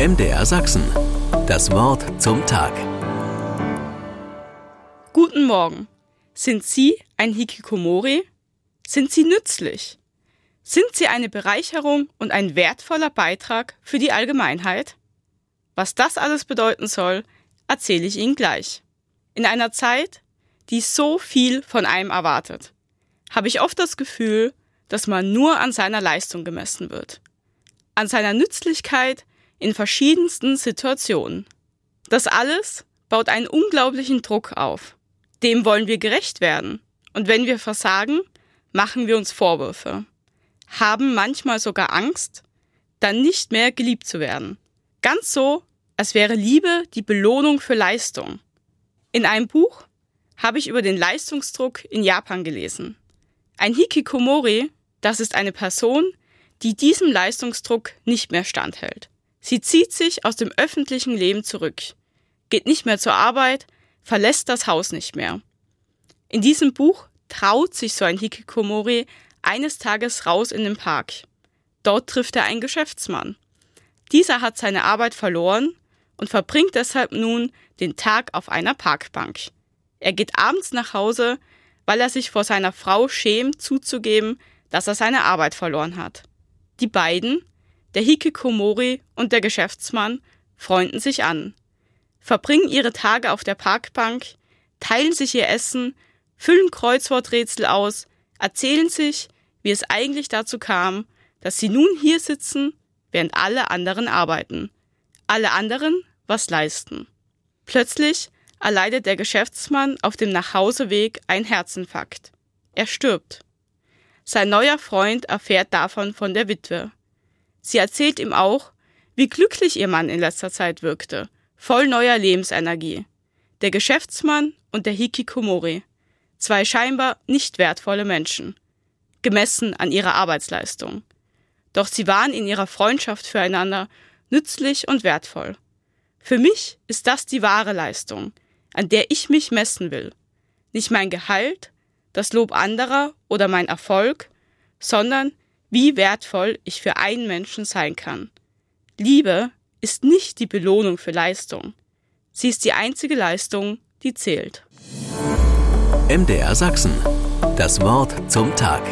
MDR Sachsen. Das Wort zum Tag. Guten Morgen. Sind Sie ein Hikikomori? Sind Sie nützlich? Sind Sie eine Bereicherung und ein wertvoller Beitrag für die Allgemeinheit? Was das alles bedeuten soll, erzähle ich Ihnen gleich. In einer Zeit, die so viel von einem erwartet, habe ich oft das Gefühl, dass man nur an seiner Leistung gemessen wird. An seiner Nützlichkeit in verschiedensten Situationen. Das alles baut einen unglaublichen Druck auf. Dem wollen wir gerecht werden. Und wenn wir versagen, machen wir uns Vorwürfe. Haben manchmal sogar Angst, dann nicht mehr geliebt zu werden. Ganz so, als wäre Liebe die Belohnung für Leistung. In einem Buch habe ich über den Leistungsdruck in Japan gelesen. Ein Hikikomori, das ist eine Person, die diesem Leistungsdruck nicht mehr standhält. Sie zieht sich aus dem öffentlichen Leben zurück, geht nicht mehr zur Arbeit, verlässt das Haus nicht mehr. In diesem Buch traut sich so ein Hikikomori eines Tages raus in den Park. Dort trifft er einen Geschäftsmann. Dieser hat seine Arbeit verloren und verbringt deshalb nun den Tag auf einer Parkbank. Er geht abends nach Hause, weil er sich vor seiner Frau schämt zuzugeben, dass er seine Arbeit verloren hat. Die beiden, der Hikikomori und der Geschäftsmann, freunden sich an, verbringen ihre Tage auf der Parkbank, teilen sich ihr Essen, füllen Kreuzworträtsel aus, erzählen sich, wie es eigentlich dazu kam, dass sie nun hier sitzen, während alle anderen arbeiten. Alle anderen was leisten. Plötzlich erleidet der Geschäftsmann auf dem Nachhauseweg ein Herzinfarkt. Er stirbt. Sein neuer Freund erfährt davon von der Witwe. Sie erzählt ihm auch, wie glücklich ihr Mann in letzter Zeit wirkte, voll neuer Lebensenergie. Der Geschäftsmann und der Hikikomori. Zwei scheinbar nicht wertvolle Menschen. Gemessen an ihrer Arbeitsleistung. Doch sie waren in ihrer Freundschaft füreinander nützlich und wertvoll. Für mich ist das die wahre Leistung, an der ich mich messen will. Nicht mein Gehalt, das Lob anderer oder mein Erfolg, sondern wie wertvoll ich für einen Menschen sein kann. Liebe ist nicht die Belohnung für Leistung. Sie ist die einzige Leistung, die zählt. MDR Sachsen. Das Wort zum Tag.